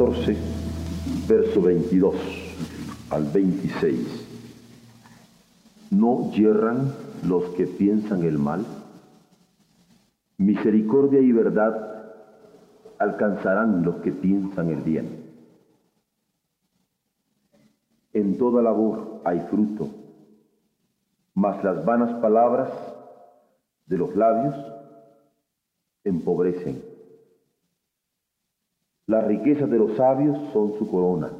14, verso 22 al 26. ¿No yerran los que piensan el mal? Misericordia y verdad alcanzarán los que piensan el bien. En toda labor hay fruto, mas las vanas palabras de los labios empobrecen. Las riquezas de los sabios son su corona,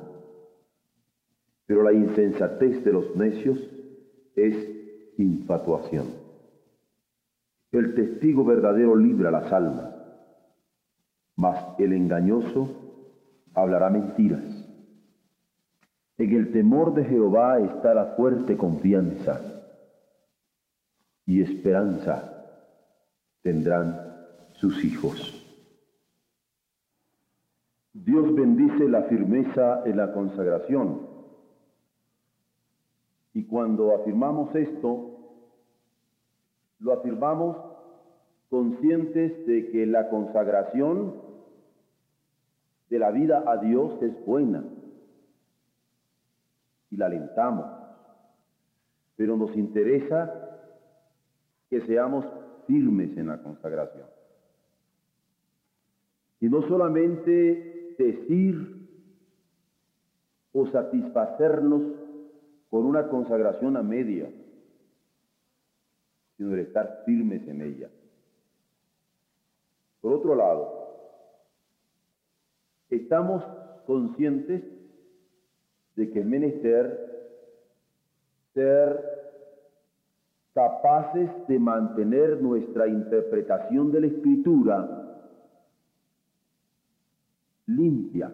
pero la insensatez de los necios es infatuación. El testigo verdadero libra las almas, mas el engañoso hablará mentiras. En el temor de Jehová está la fuerte confianza y esperanza tendrán sus hijos. Dios bendice la firmeza en la consagración. Y cuando afirmamos esto, lo afirmamos conscientes de que la consagración de la vida a Dios es buena y la alentamos, pero nos interesa que seamos firmes en la consagración. Y no solamente decir o satisfacernos con una consagración a media, sino de estar firmes en ella. Por otro lado, estamos conscientes de que es menester ser capaces de mantener nuestra interpretación de la escritura limpia,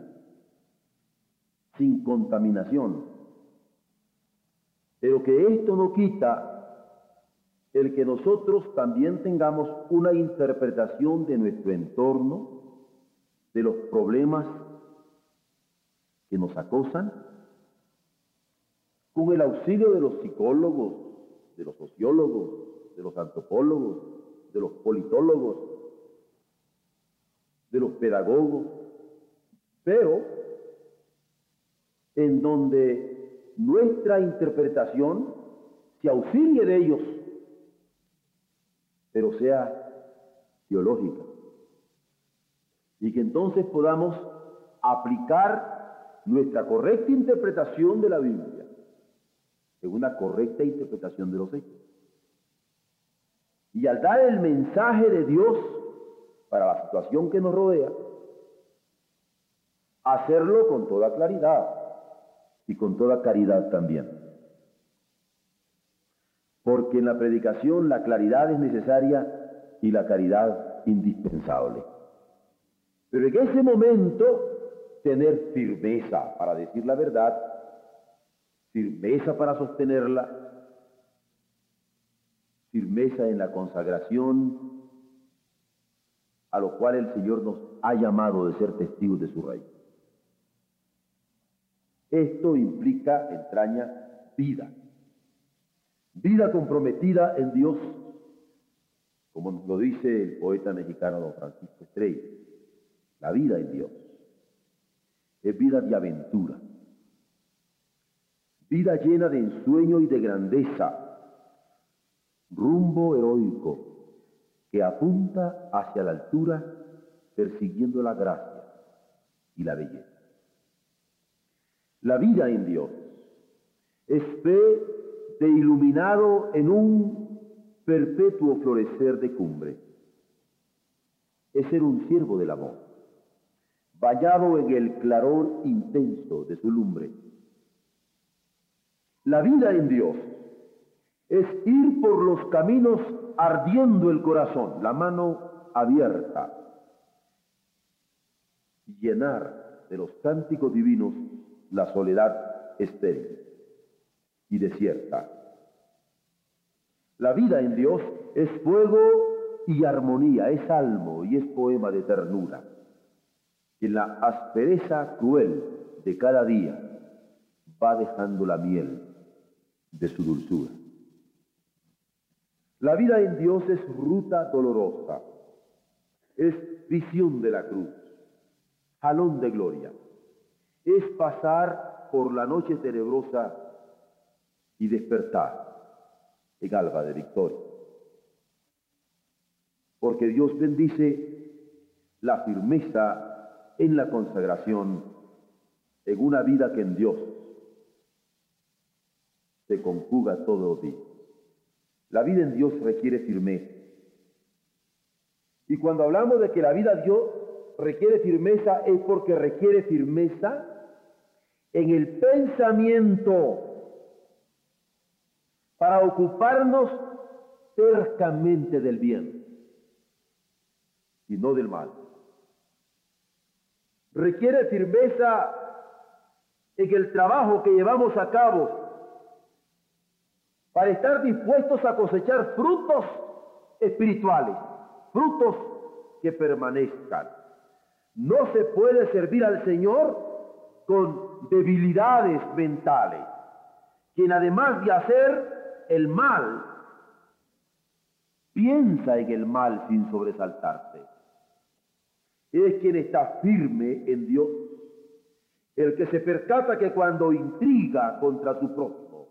sin contaminación. Pero que esto no quita el que nosotros también tengamos una interpretación de nuestro entorno, de los problemas que nos acosan, con el auxilio de los psicólogos, de los sociólogos, de los antropólogos, de los politólogos, de los pedagogos, pero en donde nuestra interpretación se auxilie de ellos pero sea teológica. Y que entonces podamos aplicar nuestra correcta interpretación de la Biblia en una correcta interpretación de los hechos. Y al dar el mensaje de Dios para la situación que nos rodea, hacerlo con toda claridad y con toda caridad también porque en la predicación la claridad es necesaria y la caridad indispensable. Pero en ese momento tener firmeza para decir la verdad, firmeza para sostenerla, firmeza en la consagración a lo cual el Señor nos ha llamado de ser testigos de su reino. Esto implica, entraña vida. Vida comprometida en Dios, como lo dice el poeta mexicano don Francisco Estrella. La vida en Dios es vida de aventura, vida llena de ensueño y de grandeza, rumbo heroico que apunta hacia la altura persiguiendo la gracia y la belleza. La vida en Dios es fe de iluminado en un perpetuo florecer de cumbre. Es ser un siervo del amor, vallado en el claror intenso de su lumbre. La vida en Dios es ir por los caminos ardiendo el corazón, la mano abierta, llenar de los cánticos divinos la soledad estéril y desierta. La vida en Dios es fuego y armonía, es salmo y es poema de ternura. En la aspereza cruel de cada día va dejando la miel de su dulzura. La vida en Dios es ruta dolorosa, es visión de la cruz, jalón de gloria, es pasar por la noche tenebrosa y despertar en alba de victoria. Porque Dios bendice la firmeza en la consagración en una vida que en Dios se conjuga todo los días. La vida en Dios requiere firmeza. Y cuando hablamos de que la vida de Dios requiere firmeza es porque requiere firmeza en el pensamiento para ocuparnos cercamente del bien y no del mal. Requiere firmeza en el trabajo que llevamos a cabo para estar dispuestos a cosechar frutos espirituales, frutos que permanezcan. No se puede servir al Señor con debilidades mentales, quien además de hacer el mal, piensa en el mal sin sobresaltarse. Es quien está firme en Dios, el que se percata que cuando intriga contra su prójimo,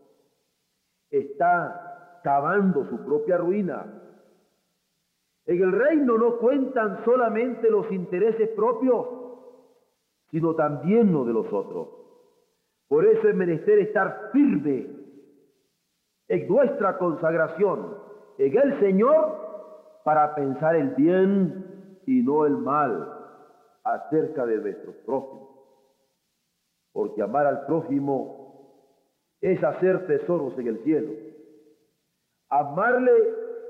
está cavando su propia ruina. En el reino no cuentan solamente los intereses propios, sino también los de los otros. Por eso es menester estar firme en nuestra consagración, en el Señor, para pensar el bien y no el mal acerca de nuestros prójimos. Porque amar al prójimo es hacer tesoros en el cielo. Amarle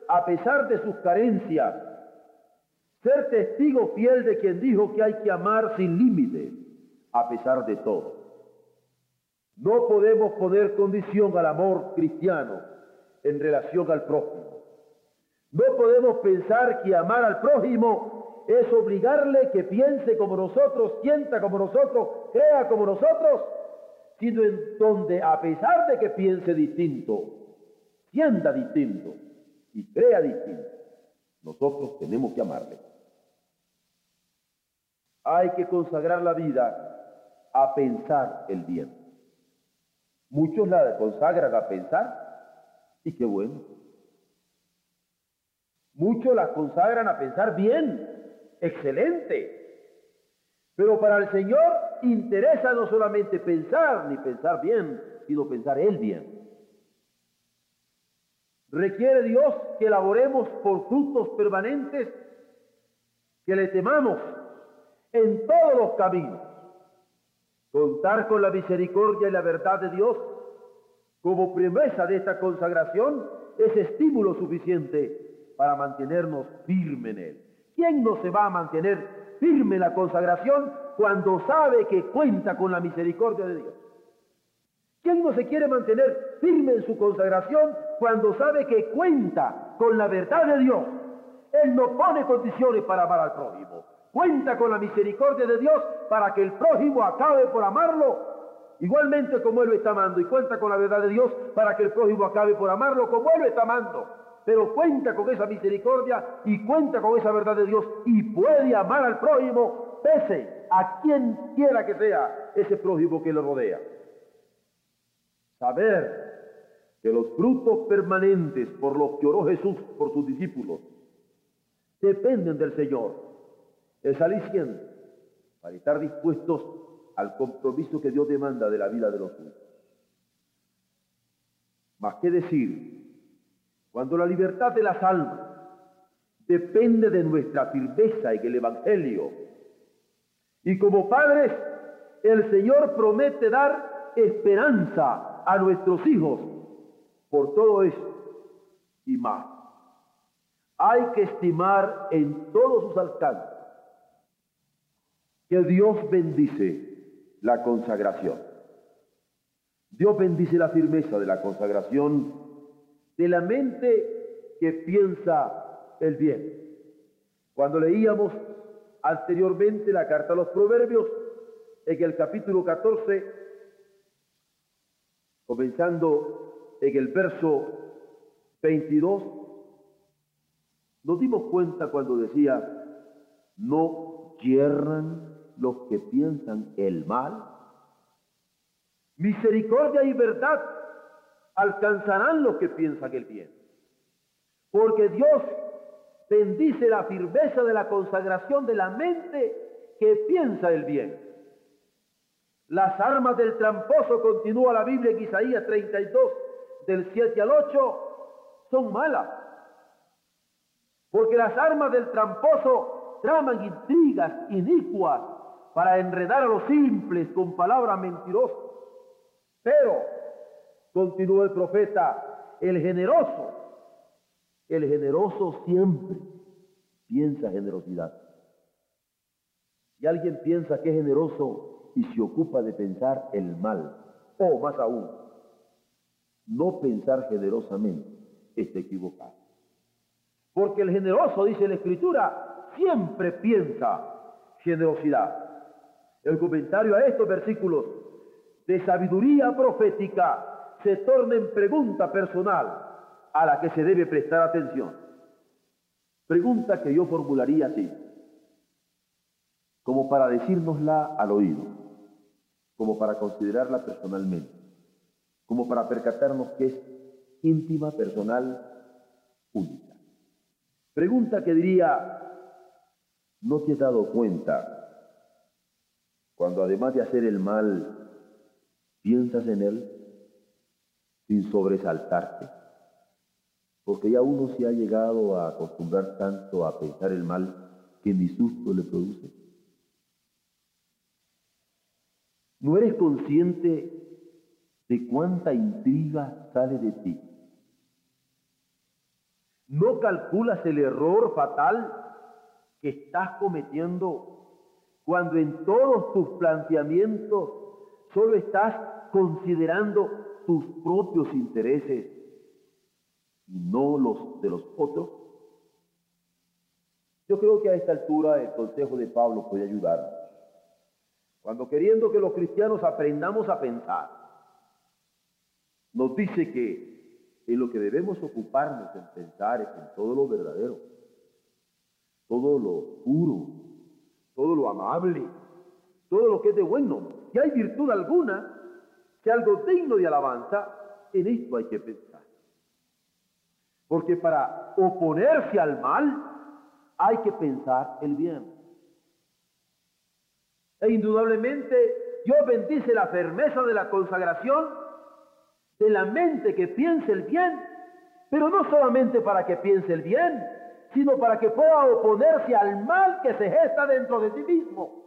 a pesar de sus carencias. Ser testigo fiel de quien dijo que hay que amar sin límite, a pesar de todo. No podemos poner condición al amor cristiano en relación al prójimo. No podemos pensar que amar al prójimo es obligarle que piense como nosotros, sienta como nosotros, crea como nosotros, sino en donde a pesar de que piense distinto, sienta distinto y crea distinto, nosotros tenemos que amarle. Hay que consagrar la vida a pensar el bien. Muchos la consagran a pensar y qué bueno. Muchos la consagran a pensar bien, excelente. Pero para el Señor interesa no solamente pensar ni pensar bien, sino pensar Él bien. Requiere Dios que elaboremos por frutos permanentes, que le temamos en todos los caminos Contar con la misericordia y la verdad de Dios como promesa de esta consagración es estímulo suficiente para mantenernos firme en Él. ¿Quién no se va a mantener firme en la consagración cuando sabe que cuenta con la misericordia de Dios? ¿Quién no se quiere mantener firme en su consagración cuando sabe que cuenta con la verdad de Dios? Él no pone condiciones para amar al prójimo. Cuenta con la misericordia de Dios para que el prójimo acabe por amarlo, igualmente como Él lo está amando. Y cuenta con la verdad de Dios para que el prójimo acabe por amarlo como Él lo está amando. Pero cuenta con esa misericordia y cuenta con esa verdad de Dios y puede amar al prójimo pese a quien quiera que sea ese prójimo que lo rodea. Saber que los frutos permanentes por los que oró Jesús por sus discípulos dependen del Señor es aliciente para estar dispuestos al compromiso que Dios demanda de la vida de los suyos. Más que decir, cuando la libertad de las almas depende de nuestra firmeza en el Evangelio, y como padres, el Señor promete dar esperanza a nuestros hijos por todo esto y más. Hay que estimar en todos sus alcances que Dios bendice la consagración. Dios bendice la firmeza de la consagración de la mente que piensa el bien. Cuando leíamos anteriormente la carta a los proverbios, en el capítulo 14, comenzando en el verso 22, nos dimos cuenta cuando decía, no yerran los que piensan el mal. Misericordia y verdad alcanzarán los que piensan el bien. Porque Dios bendice la firmeza de la consagración de la mente que piensa el bien. Las armas del tramposo, continúa la Biblia en Isaías 32, del 7 al 8, son malas. Porque las armas del tramposo traman intrigas inicuas para enredar a los simples con palabras mentirosas. Pero, continúa el profeta, el generoso, el generoso siempre piensa generosidad. Y alguien piensa que es generoso y se ocupa de pensar el mal, o más aún, no pensar generosamente, está equivocado. Porque el generoso, dice la Escritura, siempre piensa generosidad. El comentario a estos versículos de sabiduría profética se torna en pregunta personal a la que se debe prestar atención. Pregunta que yo formularía así, como para decírnosla al oído, como para considerarla personalmente, como para percatarnos que es íntima, personal, única. Pregunta que diría, ¿no te has dado cuenta cuando además de hacer el mal, piensas en él sin sobresaltarte? Porque ya uno se ha llegado a acostumbrar tanto a pensar el mal que ni susto le produce. ¿No eres consciente de cuánta intriga sale de ti? ¿No calculas el error fatal que estás cometiendo cuando en todos tus planteamientos solo estás considerando tus propios intereses y no los de los otros? Yo creo que a esta altura el consejo de Pablo puede ayudarnos. Cuando queriendo que los cristianos aprendamos a pensar, nos dice que en lo que debemos ocuparnos en pensar es en todo lo verdadero, todo lo puro, todo lo amable, todo lo que es de bueno. Si hay virtud alguna, si algo digno de alabanza, en esto hay que pensar. Porque para oponerse al mal hay que pensar el bien. E indudablemente Dios bendice la firmeza de la consagración de la mente que piense el bien, pero no solamente para que piense el bien, sino para que pueda oponerse al mal que se gesta dentro de sí mismo.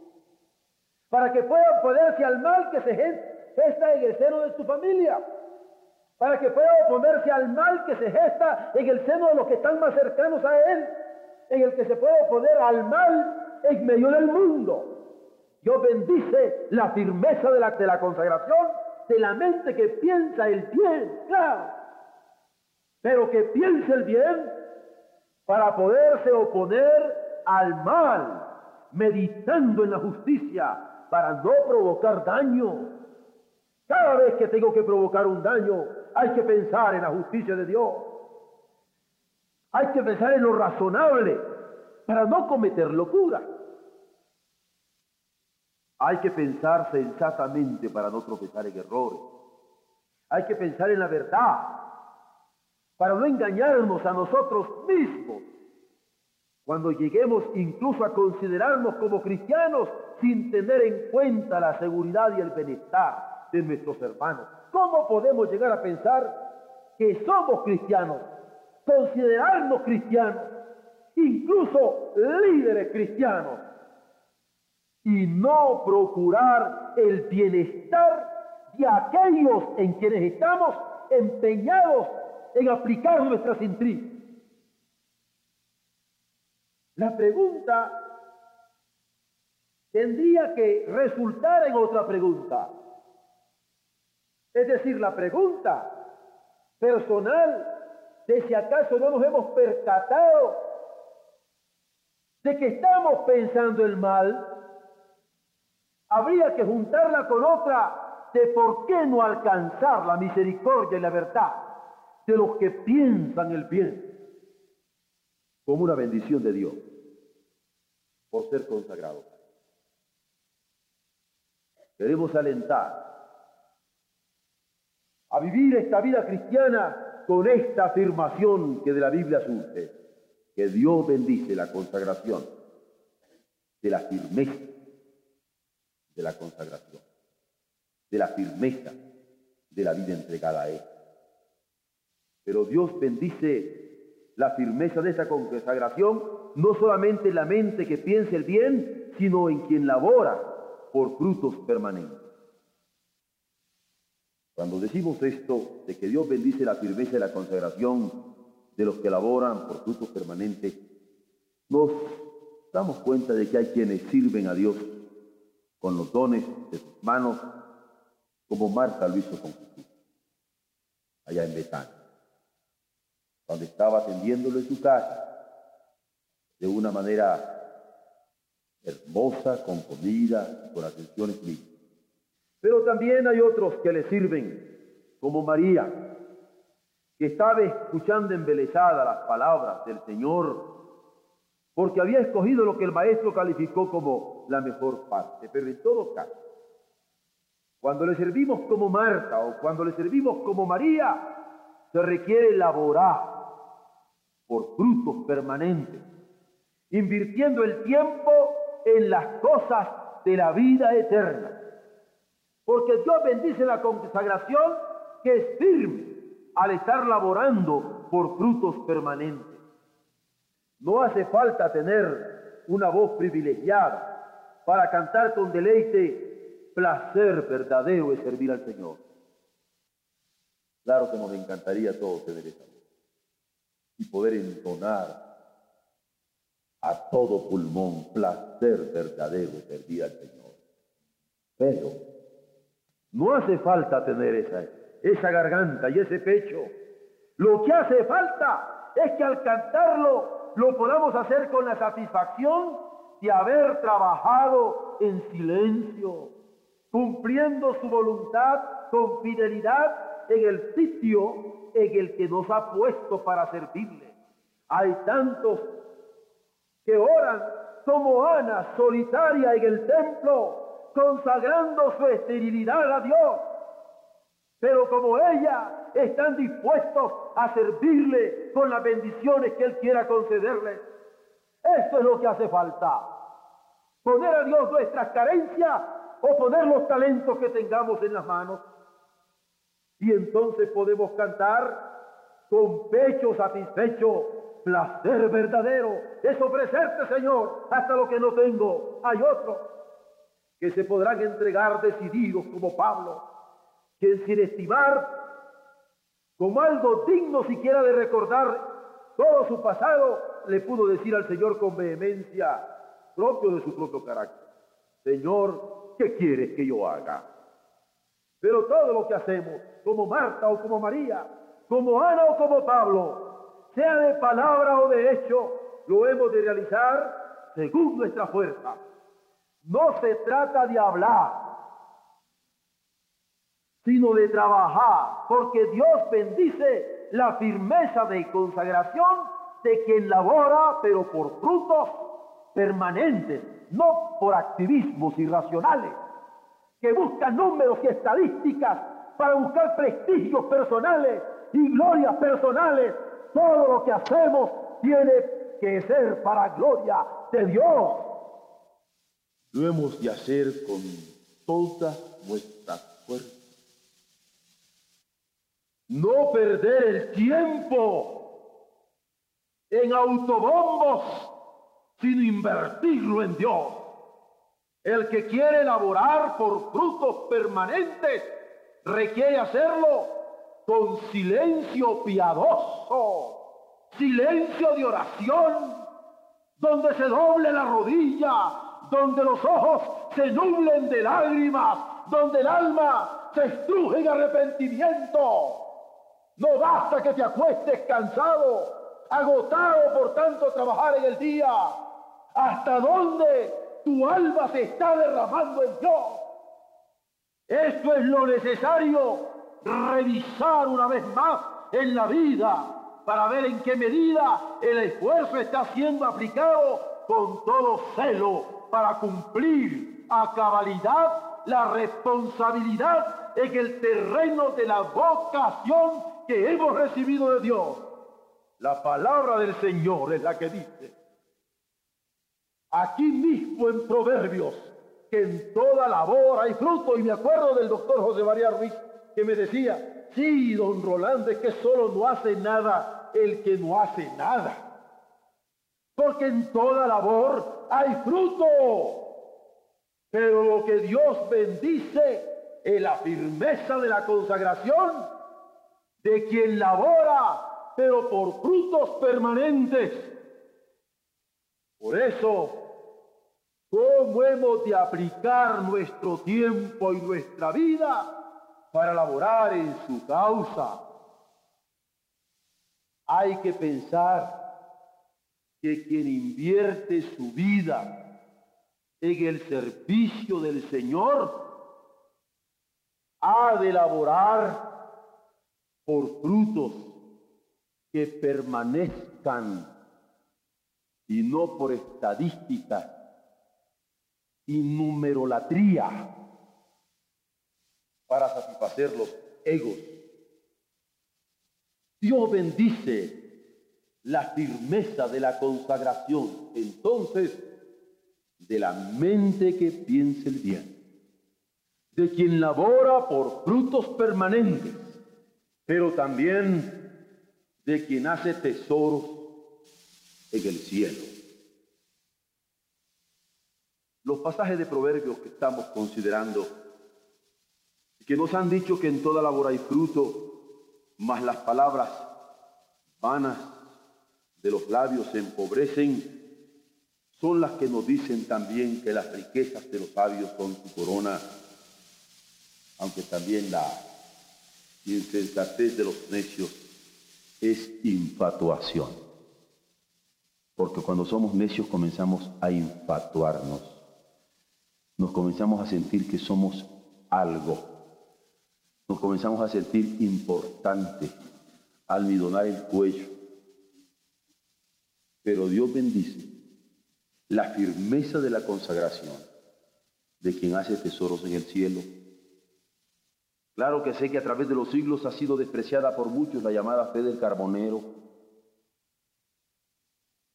Para que pueda oponerse al mal que se gesta en el seno de su familia. Para que pueda oponerse al mal que se gesta en el seno de los que están más cercanos a él. En el que se puede oponer al mal en medio del mundo. Dios bendice la firmeza de la, de la consagración de la mente que piensa el bien, claro. Pero que piense el bien para poderse oponer al mal, meditando en la justicia, para no provocar daño. Cada vez que tengo que provocar un daño, hay que pensar en la justicia de Dios. Hay que pensar en lo razonable para no cometer locura. Hay que pensar sensatamente para no tropezar en errores. Hay que pensar en la verdad para no engañarnos a nosotros mismos. Cuando lleguemos incluso a considerarnos como cristianos sin tener en cuenta la seguridad y el bienestar de nuestros hermanos. ¿Cómo podemos llegar a pensar que somos cristianos? Considerarnos cristianos, incluso líderes cristianos, y no procurar el bienestar de aquellos en quienes estamos empeñados en aplicar nuestras intrigas. La pregunta tendría que resultar en otra pregunta. Es decir, la pregunta personal de si acaso no nos hemos percatado de que estamos pensando el mal, habría que juntarla con otra de por qué no alcanzar la misericordia y la verdad de los que piensan el bien como una bendición de Dios por ser consagrado. Queremos alentar a vivir esta vida cristiana con esta afirmación que de la Biblia surge, que Dios bendice la consagración, de la firmeza de la consagración, de la firmeza de la vida entregada a Él. Pero Dios bendice la firmeza de esa consagración, no solamente en la mente que piense el bien, sino en quien labora por frutos permanentes. Cuando decimos esto de que Dios bendice la firmeza de la consagración de los que laboran por frutos permanentes, nos damos cuenta de que hay quienes sirven a Dios con los dones de sus manos, como Marta lo hizo con Jesús, allá en Betania, cuando estaba atendiéndolo en su casa, de una manera hermosa, con comida, con atenciones mínimas. Pero también hay otros que le sirven, como María, que estaba escuchando embelesada las palabras del Señor, porque había escogido lo que el maestro calificó como la mejor parte. Pero en todo caso, cuando le servimos como Marta o cuando le servimos como María, se requiere laborar por frutos permanentes, invirtiendo el tiempo en las cosas de la vida eterna. Porque Dios bendice la consagración que es firme al estar laborando por frutos permanentes. No hace falta tener una voz privilegiada para cantar con deleite, placer verdadero es servir al Señor. Claro que nos encantaría a todos tener esa voz y poder entonar a todo pulmón, placer verdadero servir al Señor. Pero no hace falta tener esa, esa garganta y ese pecho. Lo que hace falta es que al cantarlo lo podamos hacer con la satisfacción de haber trabajado en silencio, cumpliendo su voluntad con fidelidad en el sitio en el que nos ha puesto para servirle. Hay tantos que oran como Ana solitaria en el templo, consagrando su esterilidad a Dios. Pero como ella, están dispuestos a servirle con las bendiciones que Él quiera concederles. Esto es lo que hace falta. Poner a Dios nuestras carencias o poner los talentos que tengamos en las manos. Y entonces podemos cantar con pecho satisfecho, placer verdadero, es ofrecerte, Señor, hasta lo que no tengo. Hay otro que se podrán entregar decididos como Pablo, quien sin estimar como algo digno siquiera de recordar todo su pasado, le pudo decir al Señor con vehemencia, propio de su propio carácter, Señor, ¿qué quieres que yo haga? Pero todo lo que hacemos, como Marta o como María, como Ana o como Pablo, sea de palabra o de hecho, lo hemos de realizar según nuestra fuerza. No se trata de hablar, sino de trabajar, porque Dios bendice la firmeza de consagración de quien labora, pero por frutos permanentes, no por activismos irracionales, que buscan números y estadísticas para buscar prestigios personales y glorias personales. Todo lo que hacemos tiene que ser para gloria de Dios. Lo hemos de hacer con toda nuestra fuerza. No perder el tiempo en autobombos, sino invertirlo en Dios. El que quiere elaborar por frutos permanentes requiere hacerlo con silencio piadoso, silencio de oración, donde se doble la rodilla donde los ojos se nublen de lágrimas, donde el alma se estruje en arrepentimiento. No basta que te acuestes cansado, agotado por tanto trabajar en el día. ¿Hasta dónde tu alma se está derramando en Dios? Esto es lo necesario, revisar una vez más en la vida para ver en qué medida el esfuerzo está siendo aplicado con todo celo para cumplir a cabalidad la responsabilidad en el terreno de la vocación que hemos recibido de Dios. La palabra del Señor es la que dice, aquí mismo en Proverbios, que en toda labor hay fruto, y me acuerdo del doctor José María Ruiz que me decía, sí, don Rolando, es que solo no hace nada el que no hace nada porque en toda labor hay fruto. Pero lo que Dios bendice es la firmeza de la consagración de quien labora, pero por frutos permanentes. Por eso, ¿cómo hemos de aplicar nuestro tiempo y nuestra vida para laborar en su causa? Hay que pensar que quien invierte su vida en el servicio del Señor ha de elaborar por frutos que permanezcan y no por estadística y numerolatría para satisfacer los egos. Dios bendice la firmeza de la consagración, entonces, de la mente que piensa el bien, de quien labora por frutos permanentes, pero también de quien hace tesoros en el cielo. Los pasajes de proverbios que estamos considerando, que nos han dicho que en toda labor hay fruto, más las palabras vanas de los labios se empobrecen, son las que nos dicen también que las riquezas de los sabios son su corona, aunque también la insensatez de los necios es infatuación. Porque cuando somos necios comenzamos a infatuarnos, nos comenzamos a sentir que somos algo, nos comenzamos a sentir importante, almidonar el cuello, pero Dios bendice la firmeza de la consagración de quien hace tesoros en el cielo. Claro que sé que a través de los siglos ha sido despreciada por muchos la llamada fe del carbonero.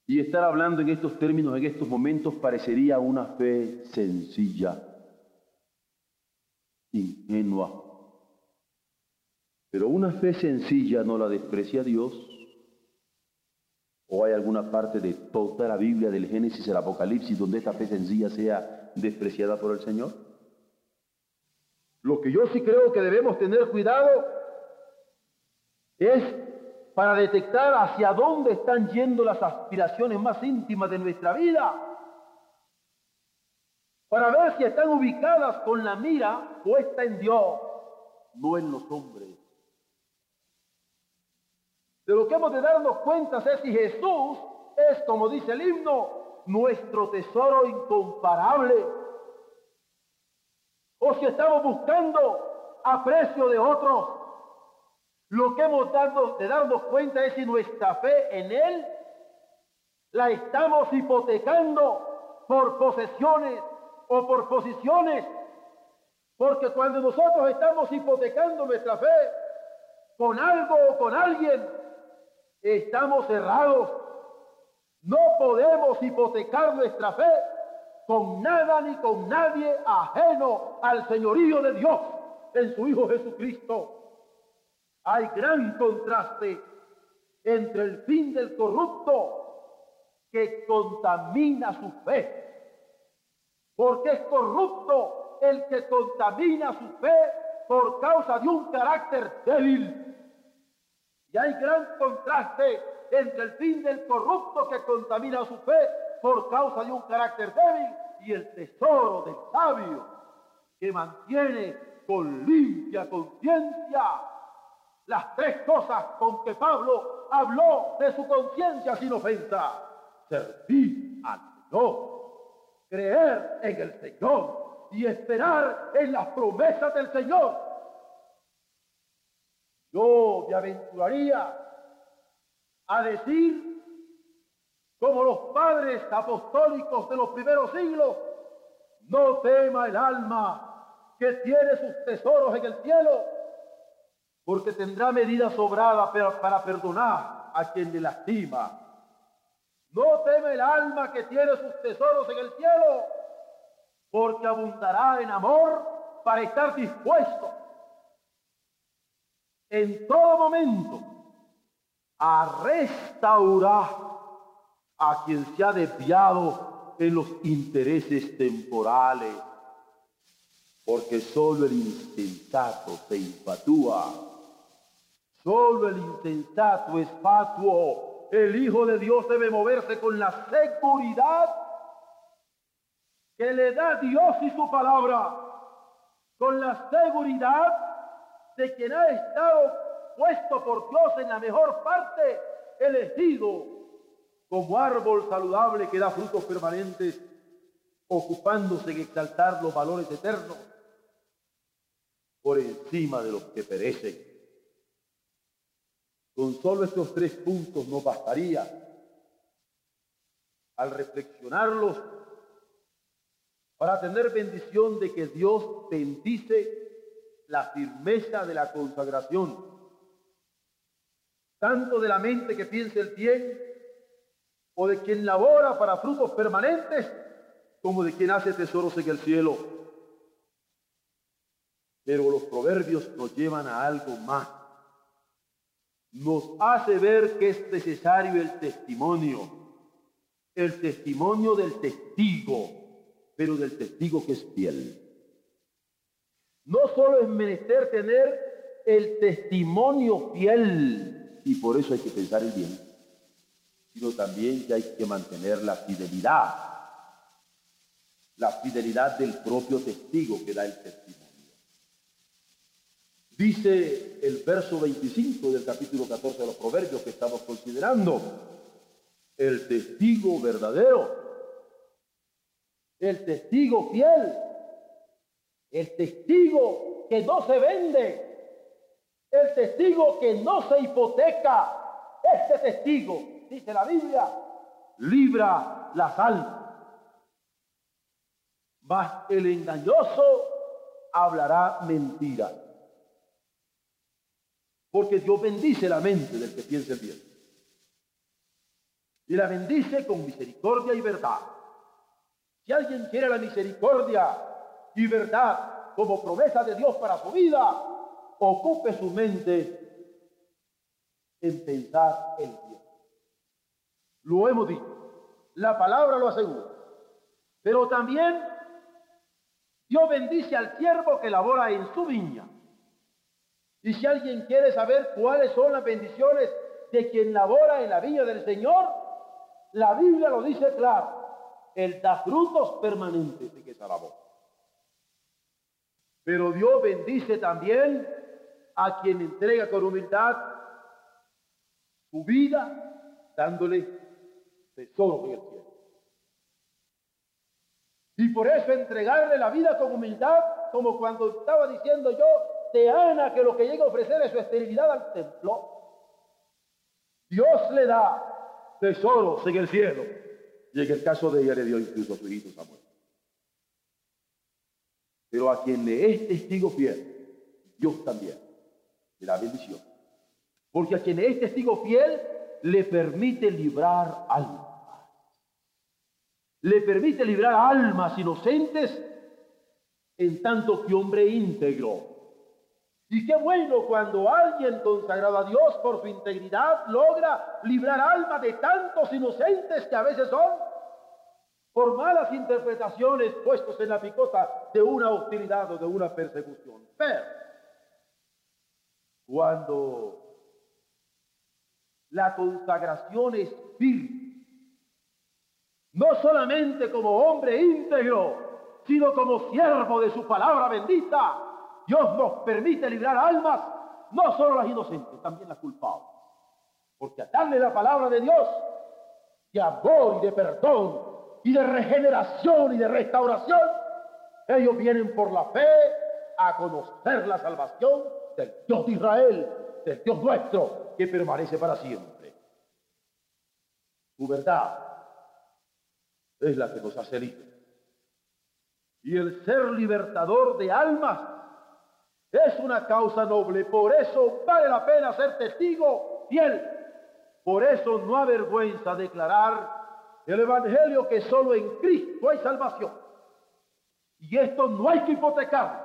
Y estar hablando en estos términos en estos momentos parecería una fe sencilla, ingenua. Pero una fe sencilla no la desprecia Dios ¿O hay alguna parte de toda la Biblia, del Génesis al Apocalipsis, donde esta fe sencilla sea despreciada por el Señor? Lo que yo sí creo que debemos tener cuidado es para detectar hacia dónde están yendo las aspiraciones más íntimas de nuestra vida. Para ver si están ubicadas con la mira puesta en Dios, no en los hombres. De lo que hemos de darnos cuenta es si Jesús es, como dice el himno, nuestro tesoro incomparable. O si estamos buscando aprecio de otros. Lo que hemos dado, de darnos cuenta es si nuestra fe en Él la estamos hipotecando por posesiones o por posiciones. Porque cuando nosotros estamos hipotecando nuestra fe con algo o con alguien, estamos cerrados. No podemos hipotecar nuestra fe con nada ni con nadie ajeno al señorío de Dios en su Hijo Jesucristo. Hay gran contraste entre el fin del corrupto que contamina su fe. Porque es corrupto el que contamina su fe por causa de un carácter débil y hay gran contraste entre el fin del corrupto que contamina su fe por causa de un carácter débil y el tesoro del sabio, que mantiene con limpia conciencia las tres cosas con que Pablo habló de su conciencia sin ofensa. Servir al Señor, creer en el Señor y esperar en las promesas del Señor. Yo me aventuraría a decir, como los padres apostólicos de los primeros siglos, no tema el alma que tiene sus tesoros en el cielo, porque tendrá medida sobrada para, perdonar a quien le lastima. No teme el alma que tiene sus tesoros en el cielo, porque abundará en amor para estar dispuesto en todo momento a restaurar a quien se ha desviado en los intereses temporales, porque solo el insensato se infatúa, solo el insensato es fatuo. El Hijo de Dios debe moverse con la seguridad que le da Dios y su palabra, con la seguridad de quien ha estado puesto por Dios en la mejor parte, elegido como árbol saludable que da frutos permanentes, ocupándose en exaltar los valores eternos por encima de los que perecen. Con solo estos tres puntos nos bastaría al reflexionarlos para tener bendición de que Dios bendice la firmeza de la consagración, tanto de la mente que piensa el bien, o de quien labora para frutos permanentes, como de quien hace tesoros en el cielo. Pero los proverbios nos llevan a algo más. Nos hace ver que es necesario el testimonio, el testimonio del testigo, pero del testigo que es fiel. No solo es menester tener el testimonio fiel, y por eso hay que pensar el bien, sino también que hay que mantener la fidelidad, la fidelidad del propio testigo que da el testimonio. Dice el verso 25 del capítulo 14 de los Proverbios que estamos considerando, el testigo verdadero, el testigo fiel, el testigo que no se vende, el testigo que no se hipoteca, este testigo, dice la Biblia, libra la almas. Mas el engañoso hablará mentira. Porque Dios bendice la mente del que piensa bien. Y la bendice con misericordia y verdad. Si alguien quiere la misericordia y verdad como promesa de Dios para su vida, ocupe su mente en pensar el bien. Lo hemos dicho, la palabra lo asegura. Pero también Dios bendice al siervo que labora en su viña. Y si alguien quiere saber cuáles son las bendiciones de quien labora en la viña del Señor, la Biblia lo dice claro. Él da frutos permanentes de que esa labor. Pero Dios bendice también a quien entrega con humildad su vida, dándole tesoro en el cielo. Y por eso entregarle la vida con humildad, como cuando estaba diciendo yo de Ana que lo que llega a ofrecer es su esterilidad al templo, Dios le da tesoros en el cielo. Y en el caso de ella le dio incluso a su hijo Samuel. Pero a quien le es testigo fiel, Dios también le da bendición. Porque a quien es testigo fiel, le permite librar almas. Le permite librar almas inocentes en tanto que hombre íntegro. Y qué bueno cuando alguien consagrado a Dios por su integridad logra librar almas de tantos inocentes que a veces son por malas interpretaciones puestos en la picota de una hostilidad o de una persecución. Pero cuando la consagración es firme, no solamente como hombre íntegro, sino como siervo de su palabra bendita, Dios nos permite librar almas, no solo las inocentes, también las culpables. Porque a darle la palabra de Dios, de amor y de perdón, y de regeneración y de restauración, ellos vienen por la fe a conocer la salvación del Dios de Israel, del Dios nuestro, que permanece para siempre. Su verdad es la que nos hace libres. Y el ser libertador de almas es una causa noble. Por eso vale la pena ser testigo fiel. Por eso no avergüenza declarar el Evangelio que solo en Cristo hay salvación. Y esto no hay que hipotecar,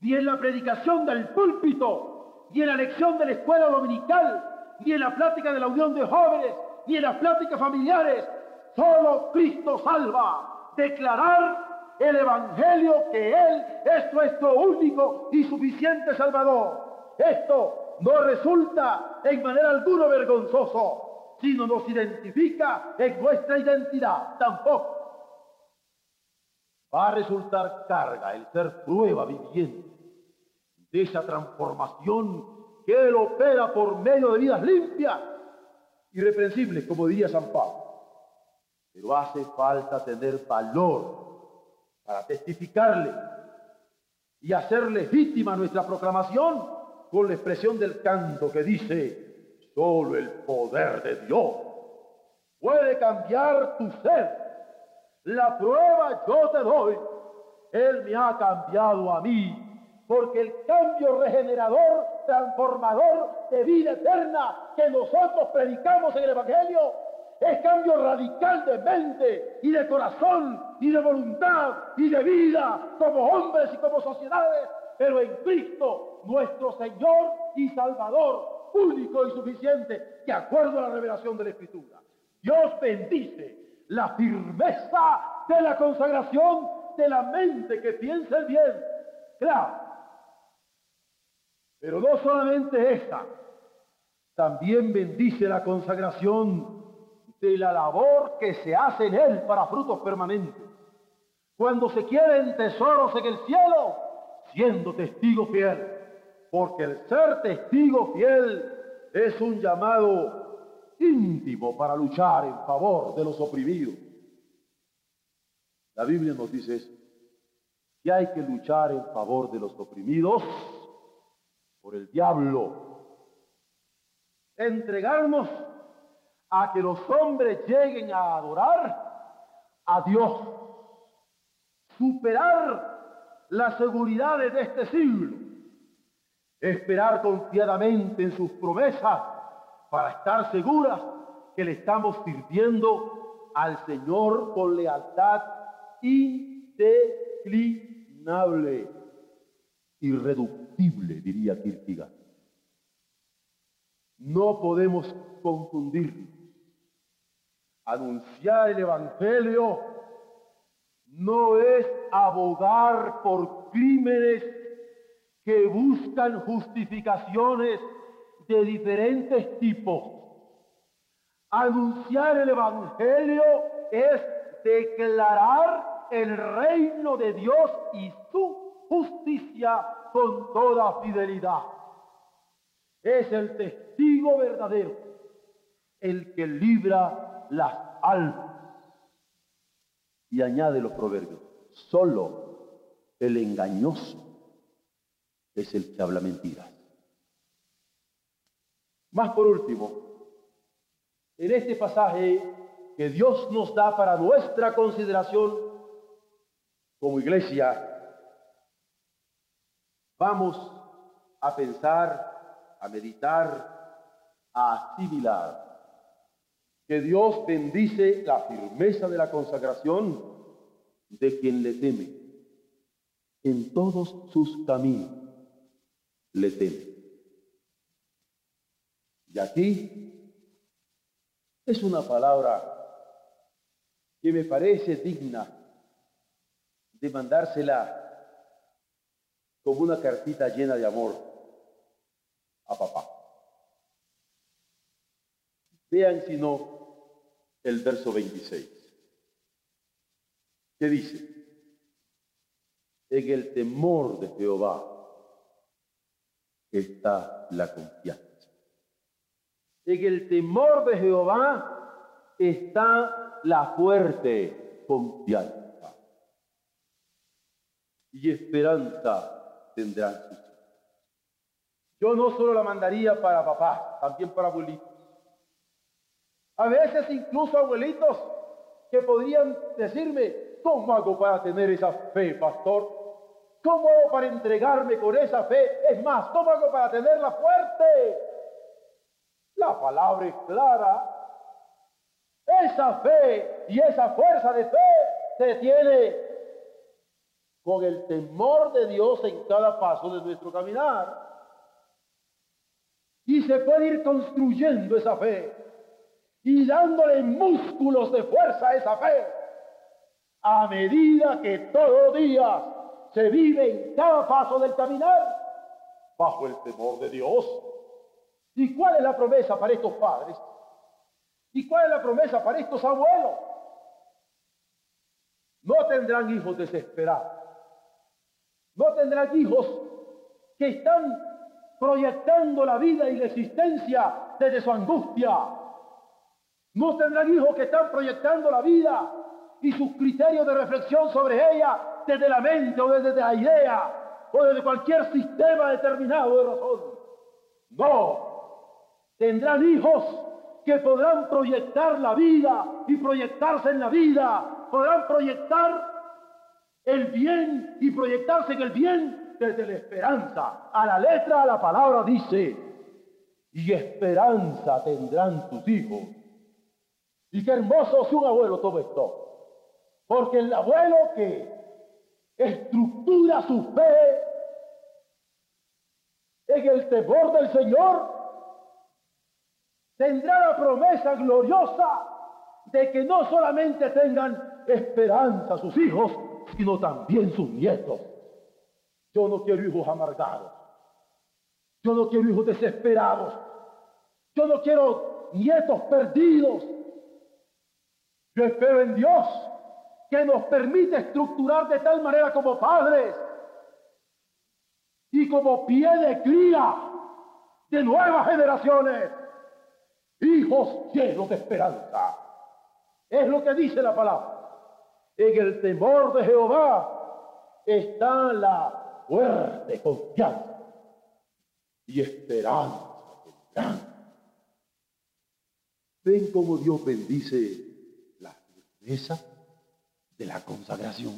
ni en la predicación del púlpito, ni en la lección de la escuela dominical, ni en la plática de la unión de jóvenes, ni en las pláticas familiares. Solo Cristo salva. Declarar el Evangelio que Él es nuestro único y suficiente Salvador. Esto no resulta en manera alguna vergonzoso, sino nos identifica en nuestra identidad. Tampoco va a resultar carga el ser prueba viviente de esa transformación que Él opera por medio de vidas limpias, irreprensibles, como diría San Pablo. Pero hace falta tener valor para testificarle y hacer legítima nuestra proclamación con la expresión del canto que dice, solo el poder de Dios puede cambiar tu ser la prueba yo te doy. Él me ha cambiado a mí. Porque el cambio regenerador, transformador de vida eterna que nosotros predicamos en el Evangelio es cambio radical de mente y de corazón y de voluntad y de vida como hombres y como sociedades, pero en Cristo, nuestro Señor y Salvador, único y suficiente, de acuerdo a la revelación de la Escritura. Dios bendice la firmeza de la consagración de la mente que piensa el bien. Claro. Pero no solamente esa, también bendice la consagración de la labor que se hace en él para frutos permanentes. Cuando se quieren tesoros en el cielo, siendo testigo fiel, porque el ser testigo fiel es un llamado íntimo para luchar en favor de los oprimidos. La Biblia nos dice que hay que luchar en favor de los oprimidos por el diablo. Entregarnos a que los hombres lleguen a adorar a Dios. Superar las seguridades de este siglo. Esperar confiadamente en sus promesas para estar seguras que le estamos sirviendo al Señor con lealtad indeclinable, irreductible, diría Kierkegaard. No podemos confundir. Anunciar el Evangelio no es abogar por crímenes que buscan justificaciones de diferentes tipos. Anunciar el Evangelio es declarar el reino de Dios y su justicia con toda fidelidad. Es el testigo verdadero, el que libra las almas. Y añade los proverbios, solo el engañoso es el que habla mentiras. Más por último, en este pasaje que Dios nos da para nuestra consideración como iglesia, vamos a pensar, a meditar, a asimilar que Dios bendice la firmeza de la consagración de quien le teme. En todos sus caminos le teme. Y aquí es una palabra que me parece digna de mandársela como una cartita llena de amor a papá. Vean si no el verso 26. ¿Qué dice? En el temor de Jehová está la confianza. En el temor de Jehová está la fuerte confianza. Y esperanza tendrán sus Yo no solo la mandaría para papá, también para abuelitos. A veces incluso abuelitos que podrían decirme, ¿cómo hago para tener esa fe, pastor? ¿Cómo hago para entregarme con esa fe? Es más, ¿cómo hago para tenerla fuerte? La palabra es clara. Esa fe y esa fuerza de fe se tiene con el temor de Dios en cada paso de nuestro caminar. Y se puede ir construyendo esa fe y dándole músculos de fuerza a esa fe a medida que todos los días se vive en cada paso del caminar bajo el temor de Dios. ¿Y cuál es la promesa para estos padres? ¿Y cuál es la promesa para estos abuelos? No tendrán hijos desesperados. No tendrán hijos que están proyectando la vida y la existencia desde su angustia. No tendrán hijos que están proyectando la vida y sus criterios de reflexión sobre ella desde la mente o desde la idea o desde cualquier sistema determinado de razón. No, tendrán hijos que podrán proyectar la vida y proyectarse en la vida, podrán proyectar el bien y proyectarse en el bien desde la esperanza. A la letra, a la palabra dice, y esperanza tendrán tus hijos. Y qué hermoso si un abuelo todo esto. Porque el abuelo que estructura su fe en el temor del Señor, tendrá la promesa gloriosa de que no solamente tengan esperanza sus hijos, sino también sus nietos. Yo no quiero hijos amargados. Yo no quiero hijos desesperados. Yo no quiero nietos perdidos. Yo espero en Dios que nos permite estructurar de tal manera como padres y como pie de cría de nuevas generaciones, hijos llenos de esperanza. Es lo que dice la palabra. En el temor de Jehová está la fuerte confianza y esperanza. Ven cómo Dios bendice de la consagración.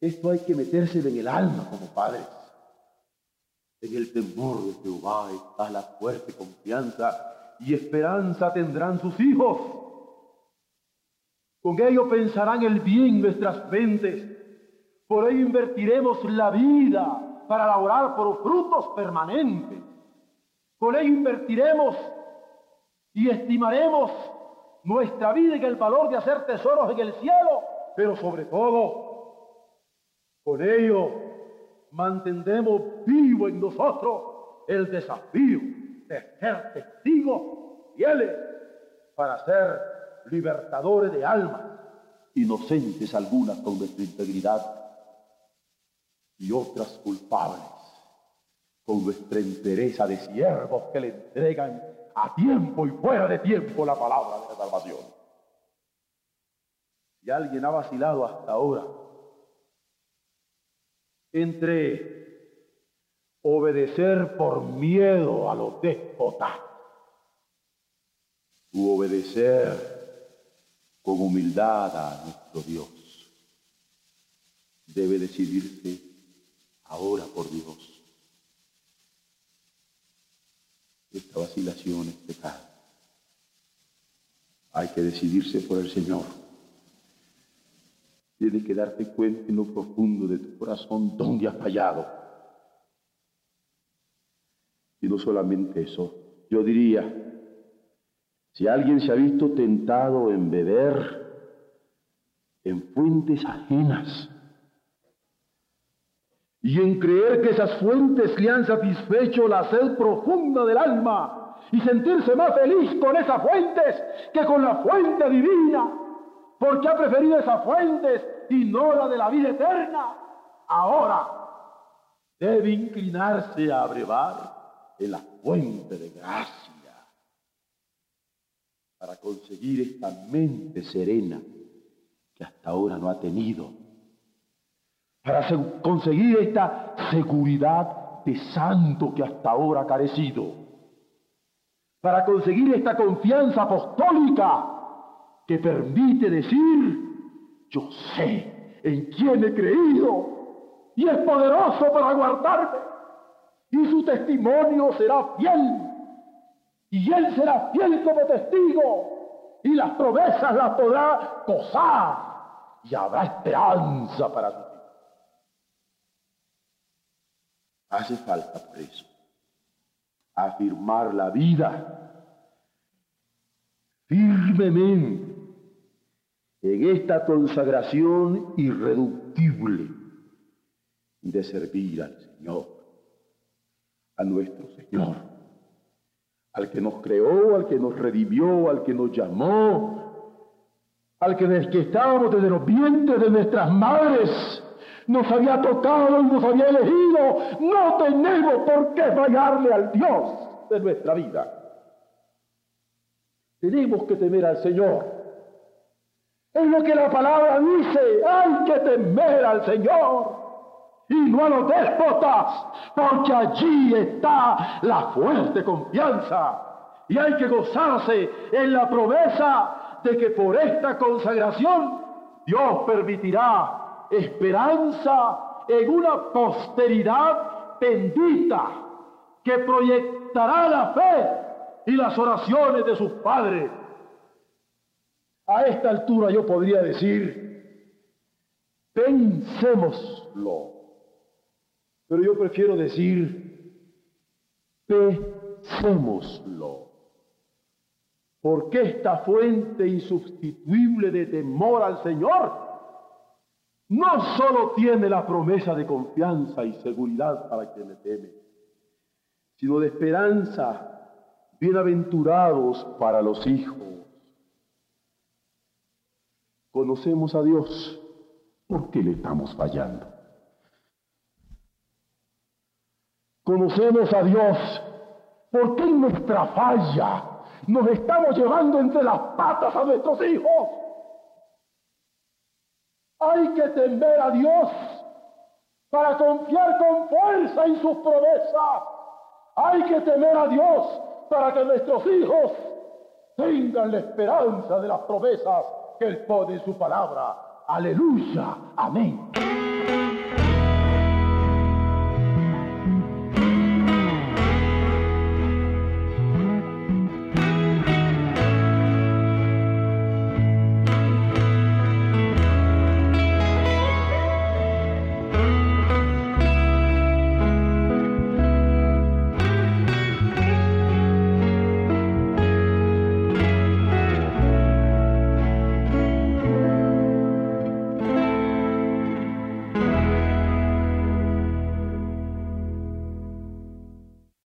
Esto hay que metérselo en el alma como padres. En el temor de Jehová está la fuerte confianza y esperanza tendrán sus hijos. Con ello pensarán el bien nuestras mentes. Por ello invertiremos la vida para laborar por frutos permanentes. Con ello invertiremos y estimaremos nuestra vida en el valor de hacer tesoros en el cielo, pero sobre todo, con ello mantendremos vivo en nosotros el desafío de ser testigos fieles para ser libertadores de almas, inocentes algunas con nuestra integridad y otras culpables con nuestra entereza de siervos que le entregan a tiempo y fuera de tiempo la palabra de la salvación. Si alguien ha vacilado hasta ahora entre obedecer por miedo a los déspotas u obedecer con humildad a nuestro Dios, debe decidirse ahora por Dios Esta vacilación es pecado. Hay que decidirse por el Señor. Tienes que darte cuenta en lo profundo de tu corazón dónde has fallado. Y no solamente eso, yo diría, si alguien se ha visto tentado en beber en fuentes ajenas, y en creer que esas fuentes le han satisfecho la sed profunda del alma y sentirse más feliz con esas fuentes que con la fuente divina, porque ha preferido esas fuentes y no la de la vida eterna. Ahora debe inclinarse a brevar en la fuente de gracia para conseguir esta mente serena que hasta ahora no ha tenido, para conseguir esta seguridad de santo que hasta ahora ha carecido, para conseguir esta confianza apostólica que permite decir, yo sé en quién he creído y es poderoso para guardarme. Y su testimonio será fiel. Y él será fiel como testigo. Y las promesas las podrá gozar. Y habrá esperanza para su vida. Hace falta por eso. Afirmar la vida firmemente en esta consagración irreductible de servir al Señor, a nuestro Señor, al que nos creó, al que nos redimió, al que nos llamó, al que desde que estábamos desde los vientres de nuestras madres nos había tocado y nos había elegido. No tenemos por qué fallarle al Dios de nuestra vida. Tenemos que temer al Señor es lo que la palabra dice, hay que temer al Señor y no a los déspotas, porque allí está la fuerte confianza. Y hay que gozarse en la promesa de que por esta consagración Dios permitirá esperanza en una posteridad bendita que proyectará la fe y las oraciones de sus padres a esta altura yo podría decir, pensémoslo. Pero yo prefiero decir, pensémoslo. Porque esta fuente insustituible de temor al Señor no solo tiene la promesa de confianza y seguridad para quien le teme, sino de esperanza, bienaventurados para los hijos conocemos a Dios, ¿por qué le estamos fallando? Conocemos a Dios, ¿por qué en nuestra falla nos estamos llevando entre las patas a nuestros hijos? Hay que temer a Dios para confiar con fuerza en sus promesas. Hay que temer a Dios para que nuestros hijos tengan la esperanza de las promesas que Él pone en su palabra. Aleluya. Amén.